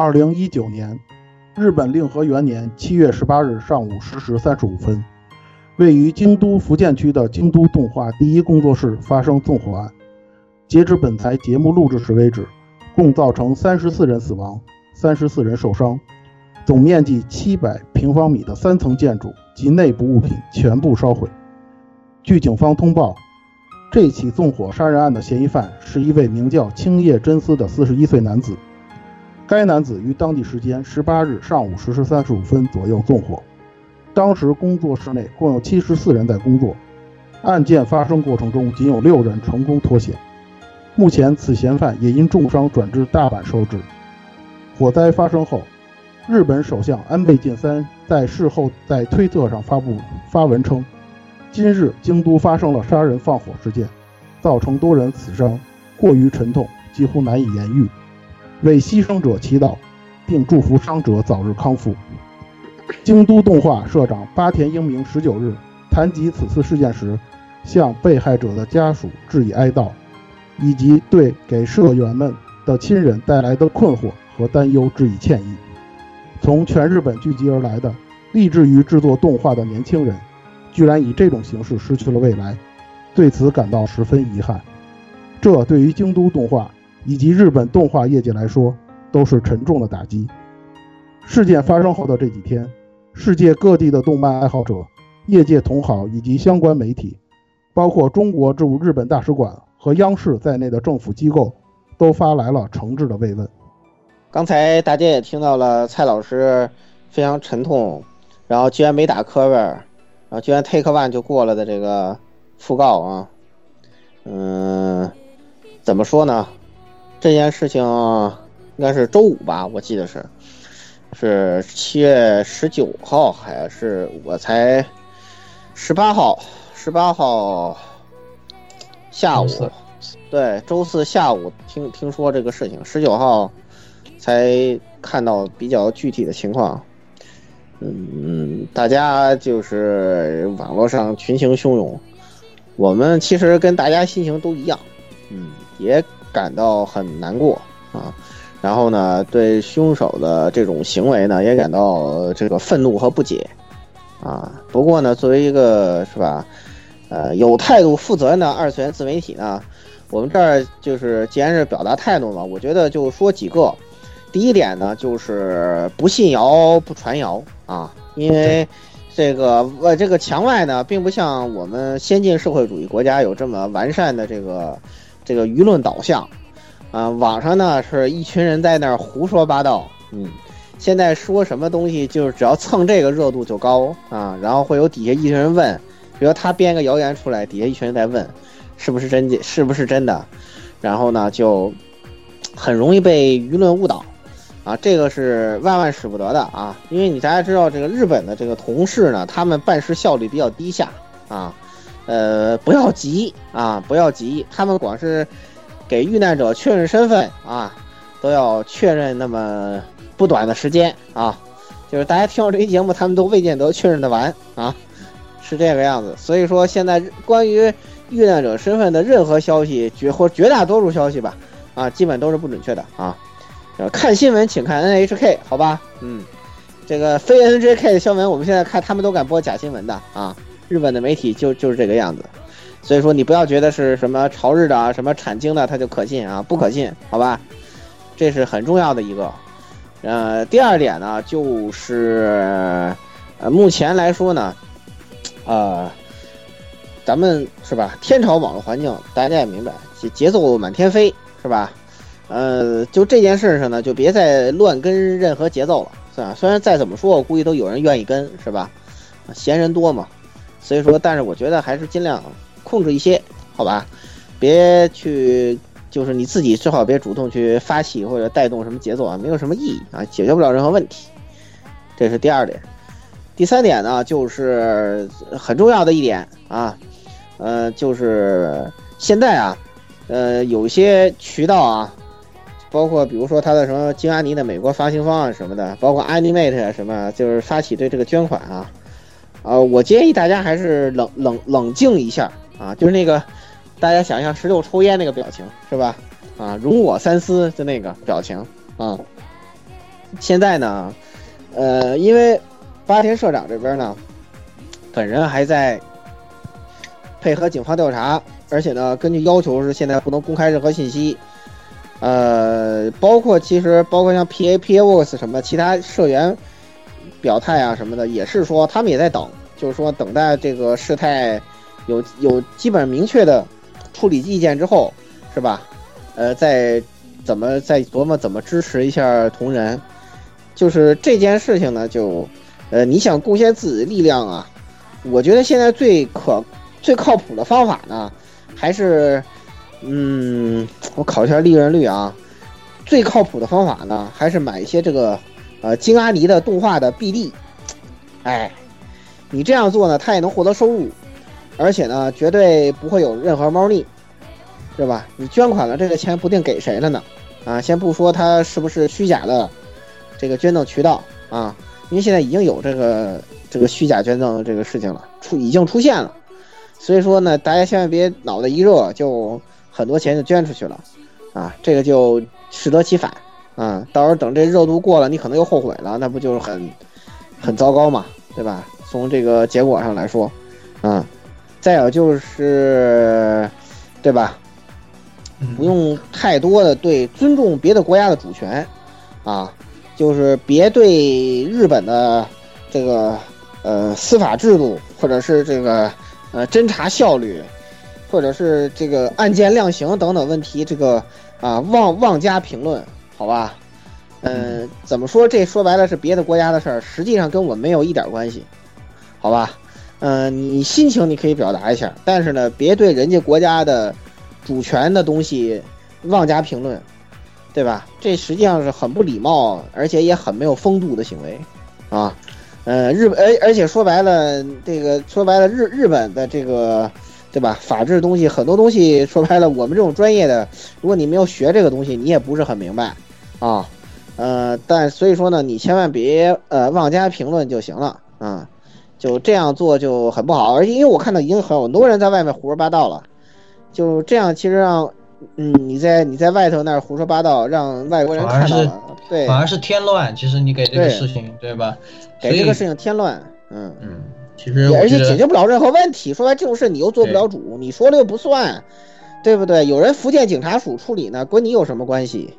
二零一九年，日本令和元年七月十八日上午十时三十五分，位于京都福建区的京都动画第一工作室发生纵火案。截至本台节目录制时为止，共造成三十四人死亡，三十四人受伤，总面积七百平方米的三层建筑及内部物品全部烧毁。据警方通报，这起纵火杀人案的嫌疑犯是一位名叫青叶真司的四十一岁男子。该男子于当地时间十八日上午十时三十五分左右纵火，当时工作室内共有七十四人在工作，案件发生过程中仅有六人成功脱险，目前此嫌犯也因重伤转至大阪收治。火灾发生后，日本首相安倍晋三在事后在推特上发布发文称：“今日京都发生了杀人放火事件，造成多人死伤，过于沉痛，几乎难以言喻。”为牺牲者祈祷，并祝福伤者早日康复。京都动画社长八田英明十九日谈及此次事件时，向被害者的家属致以哀悼，以及对给社员们的亲人带来的困惑和担忧致以歉意。从全日本聚集而来的立志于制作动画的年轻人，居然以这种形式失去了未来，对此感到十分遗憾。这对于京都动画。以及日本动画业界来说，都是沉重的打击。事件发生后的这几天，世界各地的动漫爱好者、业界同好以及相关媒体，包括中国驻日本大使馆和央视在内的政府机构，都发来了诚挚的慰问。刚才大家也听到了蔡老师非常沉痛，然后居然没打磕巴，然后居然 take one 就过了的这个讣告啊，嗯，怎么说呢？这件事情应该是周五吧，我记得是，是七月十九号还是我才十八号，十八号下午，对，周四下午听听说这个事情，十九号才看到比较具体的情况。嗯，大家就是网络上群情汹涌，我们其实跟大家心情都一样，嗯，也。感到很难过啊，然后呢，对凶手的这种行为呢，也感到这个愤怒和不解啊。不过呢，作为一个是吧，呃，有态度、负责任的二次元自媒体呢，我们这儿就是既然是表达态度嘛，我觉得就说几个。第一点呢，就是不信谣、不传谣啊，因为这个呃，这个墙外呢，并不像我们先进社会主义国家有这么完善的这个。这个舆论导向，啊，网上呢是一群人在那儿胡说八道，嗯，现在说什么东西就是只要蹭这个热度就高。啊，然后会有底下一群人问，比如他编个谣言出来，底下一群人在问，是不是真的，是不是真的，然后呢就很容易被舆论误导，啊，这个是万万使不得的。啊，因为你大家知道这个日本的这个同事呢，他们办事效率比较低下。啊。呃，不要急啊，不要急，他们光是给遇难者确认身份啊，都要确认那么不短的时间啊。就是大家听到这期节目，他们都未见得确认的完啊，是这个样子。所以说，现在关于遇难者身份的任何消息，绝或绝大多数消息吧，啊，基本都是不准确的啊。看新闻请看 NHK，好吧？嗯，这个非 NHK 的新闻，我们现在看他们都敢播假新闻的啊。日本的媒体就就是这个样子，所以说你不要觉得是什么朝日的啊，什么产经的，它就可信啊，不可信，好吧？这是很重要的一个。呃，第二点呢，就是呃，目前来说呢，呃，咱们是吧？天朝网络环境大家也明白，节节奏满天飞，是吧？呃，就这件事上呢，就别再乱跟任何节奏了，是吧？虽然再怎么说，我估计都有人愿意跟，是吧？闲人多嘛。所以说，但是我觉得还是尽量控制一些，好吧？别去，就是你自己最好别主动去发起或者带动什么节奏啊，没有什么意义啊，解决不了任何问题。这是第二点。第三点呢，就是很重要的一点啊，呃，就是现在啊，呃，有些渠道啊，包括比如说他的什么金阿尼的美国发行方啊什么的，包括 Animate 什么，就是发起对这个捐款啊。啊，我建议大家还是冷冷冷静一下啊，就是那个，大家想象十六抽烟那个表情是吧？啊，容我三思的那个表情啊，现在呢，呃，因为八田社长这边呢，本人还在配合警方调查，而且呢，根据要求是现在不能公开任何信息。呃，包括其实包括像 P A P A Works 什么其他社员表态啊什么的，也是说他们也在等，就是说等待这个事态有有基本明确的处理意见之后，是吧？呃，再怎么再琢磨怎么支持一下同仁，就是这件事情呢，就呃你想贡献自己的力量啊，我觉得现在最可最靠谱的方法呢，还是。嗯，我考一下利润率啊，最靠谱的方法呢，还是买一些这个，呃，金阿尼的动画的 BD，哎，你这样做呢，他也能获得收入，而且呢，绝对不会有任何猫腻，对吧？你捐款了，这个钱不定给谁了呢？啊，先不说他是不是虚假的这个捐赠渠道啊，因为现在已经有这个这个虚假捐赠这个事情了，出已经出现了，所以说呢，大家千万别脑袋一热就。很多钱就捐出去了，啊，这个就适得其反，啊，到时候等这热度过了，你可能又后悔了，那不就是很很糟糕嘛，对吧？从这个结果上来说，啊，再有就是，对吧？不用太多的对尊重别的国家的主权，啊，就是别对日本的这个呃司法制度或者是这个呃侦查效率。或者是这个案件量刑等等问题，这个啊妄妄加评论，好吧？嗯，怎么说？这说白了是别的国家的事儿，实际上跟我没有一点关系，好吧？嗯，你心情你可以表达一下，但是呢，别对人家国家的主权的东西妄加评论，对吧？这实际上是很不礼貌，而且也很没有风度的行为啊。呃，日本，而而且说白了，这个说白了，日日本的这个。对吧？法治东西很多东西说白了，我们这种专业的，如果你没有学这个东西，你也不是很明白啊。呃，但所以说呢，你千万别呃妄加评论就行了啊。就这样做就很不好，而且因为我看到已经很多人在外面胡说八道了，就这样其实让嗯你在你在外头那儿胡说八道，让外国人看到了，对，反而是添乱。其实你给这个事情对吧？给这个事情添乱，嗯嗯。其实而且解决不了任何问题。说白这种事你又做不了主，你说了又不算，对不对？有人福建警察署处理呢，关你有什么关系？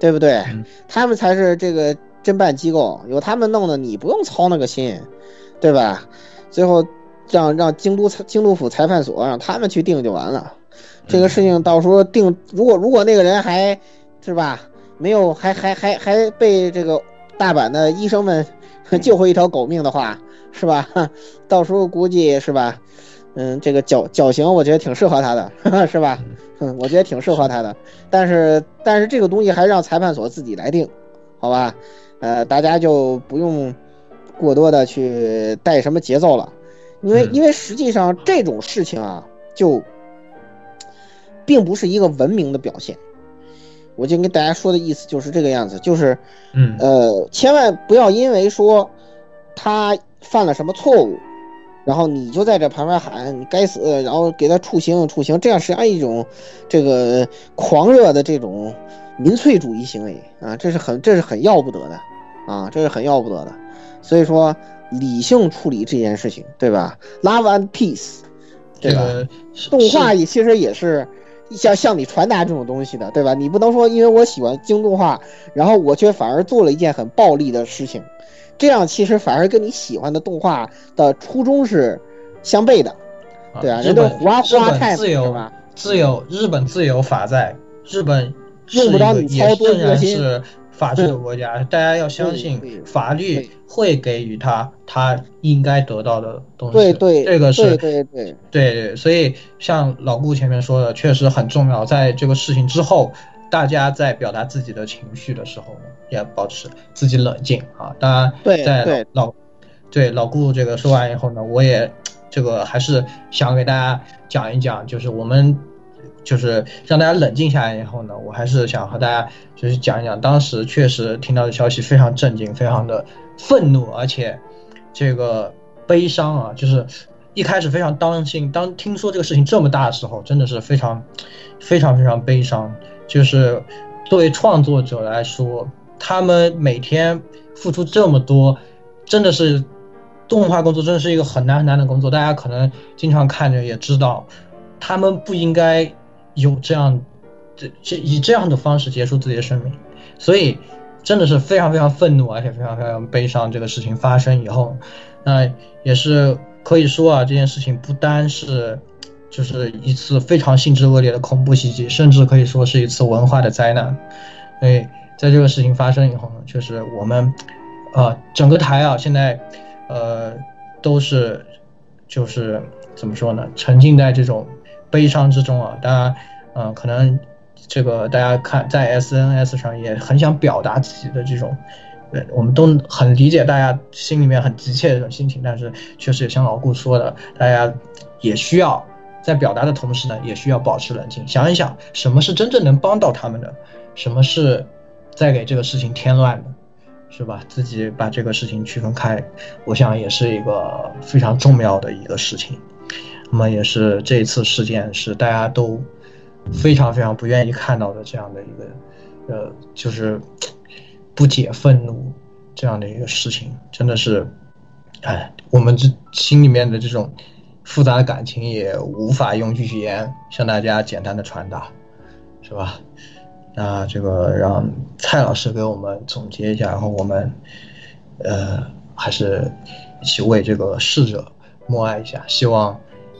对不对？他们才是这个侦办机构，有他们弄的，你不用操那个心，对吧？最后让让京都京都府裁判所让他们去定就完了。这个事情到时候定，如果如果那个人还是吧，没有还还还还被这个大阪的医生们 救回一条狗命的话。是吧？到时候估计是吧？嗯，这个绞绞刑，我觉得挺适合他的，是吧？嗯，我觉得挺适合他的。但是，但是这个东西还让裁判所自己来定，好吧？呃，大家就不用过多的去带什么节奏了，因为因为实际上这种事情啊，就并不是一个文明的表现。我就跟大家说的意思就是这个样子，就是，嗯，呃，千万不要因为说他。犯了什么错误，然后你就在这旁边喊你该死，然后给他处刑处刑，这样实际上一种这个狂热的这种民粹主义行为啊，这是很这是很要不得的啊，这是很要不得的。所以说理性处理这件事情，对吧？Love and peace，对吧？动画也其实也是向向你传达这种东西的，对吧？你不能说因为我喜欢京动画，然后我却反而做了一件很暴力的事情。这样其实反而跟你喜欢的动画的初衷是相悖的，对啊，日本胡啊胡啊太自由自由，日本自由法在，日本用不着你操多然是法治的国家，大家要相信法律会给予他他应该得到的东西。对对，这个是对对对对，所以像老顾前面说的，确实很重要，在这个事情之后。大家在表达自己的情绪的时候呢，要保持自己冷静啊。当然，在老对老顾这个说完以后呢，我也这个还是想给大家讲一讲，就是我们就是让大家冷静下来以后呢，我还是想和大家就是讲一讲，当时确实听到的消息非常震惊，非常的愤怒，而且这个悲伤啊，就是一开始非常当心，当听说这个事情这么大的时候，真的是非常非常非常悲伤。就是作为创作者来说，他们每天付出这么多，真的是动画工作真的是一个很难很难的工作。大家可能经常看着也知道，他们不应该有这样这这以这样的方式结束自己的生命，所以真的是非常非常愤怒，而且非常非常悲伤。这个事情发生以后，那也是可以说啊，这件事情不单是就是一次非常性质恶劣的恐怖袭击，甚至可以说是一次文化的灾难。哎。在这个事情发生以后呢，确实我们，呃，整个台啊，现在，呃，都是，就是怎么说呢，沉浸在这种悲伤之中啊。当然，嗯，可能这个大家看在 SNS 上也很想表达自己的这种，呃，我们都很理解大家心里面很急切的这种心情，但是确实也像老顾说的，大家也需要在表达的同时呢，也需要保持冷静，想一想什么是真正能帮到他们的，什么是。在给这个事情添乱的，是吧？自己把这个事情区分开，我想也是一个非常重要的一个事情。那么也是这一次事件是大家都非常非常不愿意看到的这样的一个，呃，就是不解愤怒这样的一个事情，真的是，哎，我们这心里面的这种复杂的感情也无法用语言向大家简单的传达，是吧？那这个让蔡老师给我们总结一下，然后我们，呃，还是一起为这个逝者默哀一下，希望，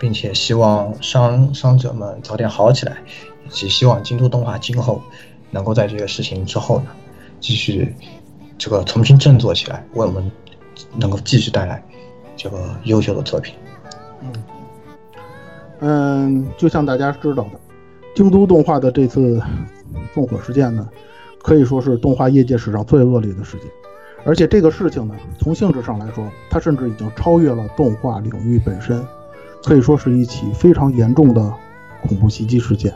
并且希望伤伤者们早点好起来，以及希望京都动画今后能够在这个事情之后呢，继续这个重新振作起来，为我们能够继续带来这个优秀的作品。嗯，就像大家知道的，京都动画的这次。纵火事件呢，可以说是动画业界史上最恶劣的事件，而且这个事情呢，从性质上来说，它甚至已经超越了动画领域本身，可以说是一起非常严重的恐怖袭击事件。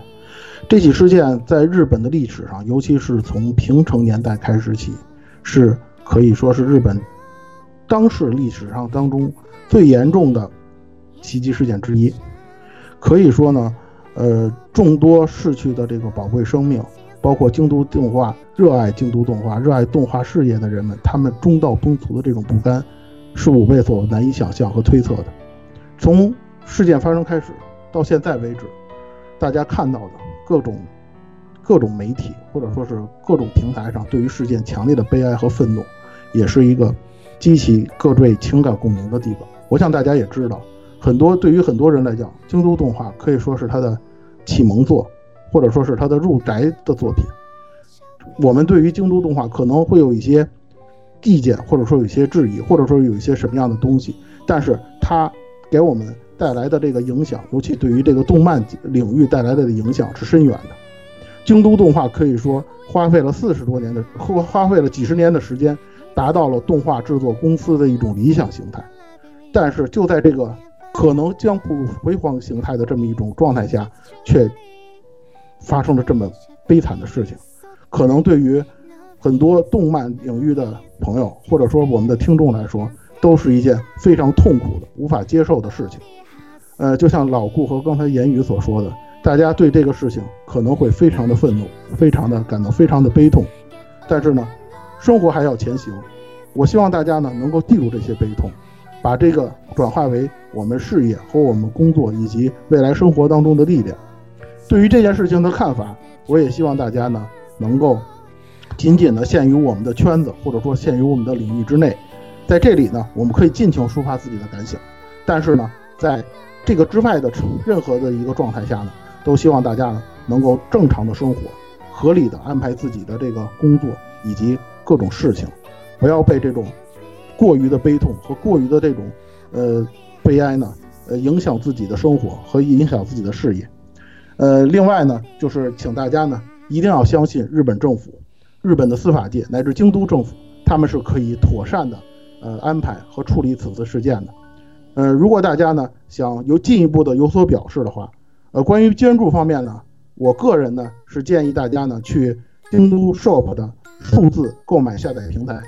这起事件在日本的历史上，尤其是从平成年代开始起，是可以说是日本当世历史上当中最严重的袭击事件之一。可以说呢，呃，众多逝去的这个宝贵生命。包括京都动画热爱京都动画、热爱动画事业的人们，他们中道崩殂的这种不甘，是五倍所难以想象和推测的。从事件发生开始到现在为止，大家看到的各种各种媒体或者说是各种平台上对于事件强烈的悲哀和愤怒，也是一个激起各类情感共鸣的地方。我想大家也知道，很多对于很多人来讲，京都动画可以说是他的启蒙作。或者说是他的入宅的作品，我们对于京都动画可能会有一些意见，或者说有一些质疑，或者说有一些什么样的东西，但是它给我们带来的这个影响，尤其对于这个动漫领域带来的影响是深远的。京都动画可以说花费了四十多年的，花花费了几十年的时间，达到了动画制作公司的一种理想形态，但是就在这个可能将步入辉煌形态的这么一种状态下，却。发生了这么悲惨的事情，可能对于很多动漫领域的朋友，或者说我们的听众来说，都是一件非常痛苦的、无法接受的事情。呃，就像老顾和刚才言语所说的，大家对这个事情可能会非常的愤怒，非常的感到非常的悲痛。但是呢，生活还要前行。我希望大家呢能够记住这些悲痛，把这个转化为我们事业和我们工作以及未来生活当中的力量。对于这件事情的看法，我也希望大家呢能够仅仅的限于我们的圈子，或者说限于我们的领域之内。在这里呢，我们可以尽情抒发自己的感想。但是呢，在这个之外的任何的一个状态下呢，都希望大家呢能够正常的生活，合理的安排自己的这个工作以及各种事情，不要被这种过于的悲痛和过于的这种呃悲哀呢呃影响自己的生活和影响自己的事业。呃，另外呢，就是请大家呢一定要相信日本政府、日本的司法界乃至京都政府，他们是可以妥善的呃安排和处理此次事件的。呃，如果大家呢想有进一步的有所表示的话，呃，关于捐助方面呢，我个人呢是建议大家呢去京都 Shop 的数字购买下载平台，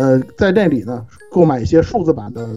呃，在那里呢购买一些数字版的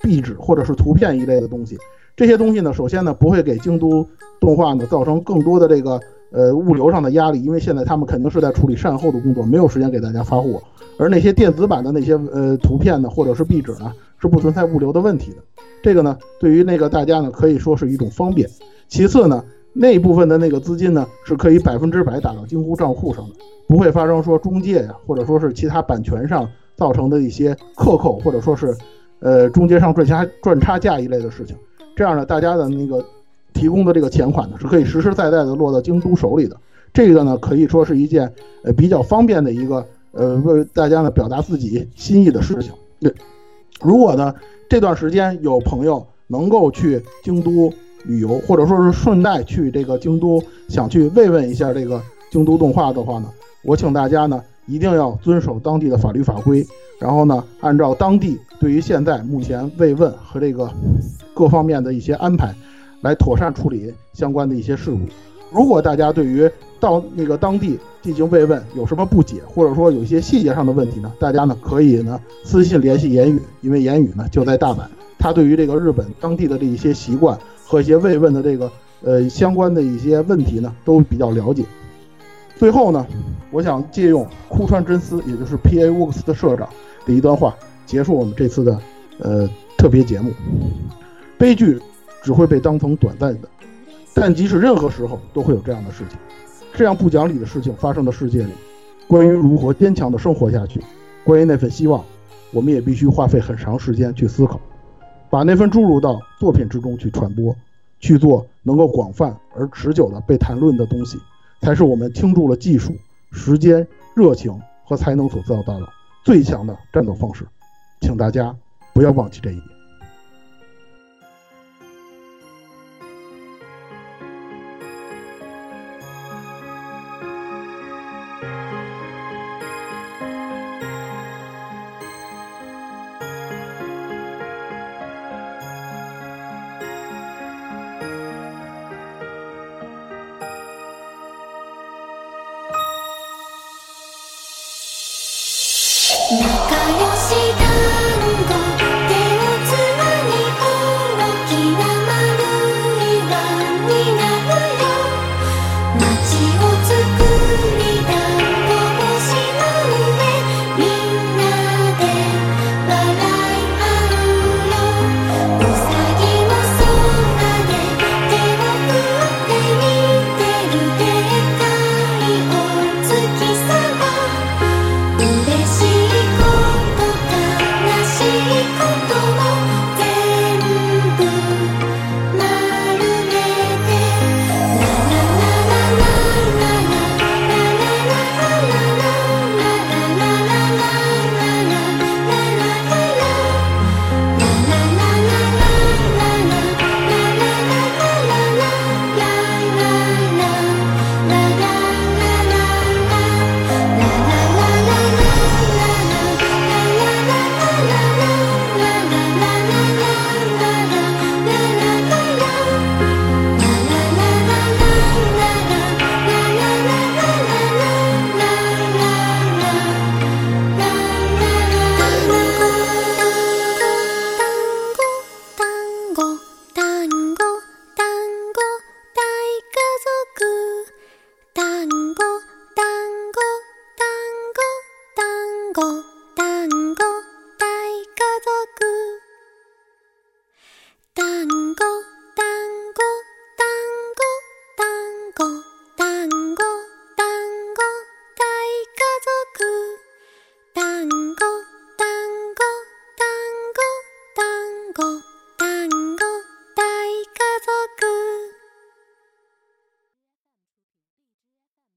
壁纸或者是图片一类的东西。这些东西呢，首先呢不会给京都动画呢造成更多的这个呃物流上的压力，因为现在他们肯定是在处理善后的工作，没有时间给大家发货。而那些电子版的那些呃图片呢，或者是壁纸呢，是不存在物流的问题的。这个呢，对于那个大家呢，可以说是一种方便。其次呢，那部分的那个资金呢，是可以百分之百打到京都账户上的，不会发生说中介呀，或者说是其他版权上造成的一些克扣，或者说是呃中间商赚差赚差价一类的事情。这样呢，大家的那个提供的这个钱款呢，是可以实实在在的落到京都手里的。这个呢，可以说是一件呃比较方便的一个。呃，为大家呢表达自己心意的事情。对，如果呢这段时间有朋友能够去京都旅游，或者说是顺带去这个京都，想去慰问一下这个京都动画的话呢，我请大家呢一定要遵守当地的法律法规，然后呢按照当地对于现在目前慰问和这个各方面的一些安排，来妥善处理相关的一些事务。如果大家对于到那个当地进行慰问有什么不解，或者说有一些细节上的问题呢？大家呢可以呢私信联系言语，因为言语呢就在大阪，他对于这个日本当地的这一些习惯和一些慰问的这个呃相关的一些问题呢都比较了解。最后呢，我想借用枯川真司，也就是 P A Works 的社长的一段话，结束我们这次的呃特别节目。悲剧只会被当成短暂的，但即使任何时候都会有这样的事情。这样不讲理的事情发生的世界里，关于如何坚强的生活下去，关于那份希望，我们也必须花费很长时间去思考，把那份注入到作品之中去传播，去做能够广泛而持久的被谈论的东西，才是我们倾注了技术、时间、热情和才能所造到的最强的战斗方式。请大家不要忘记这一点。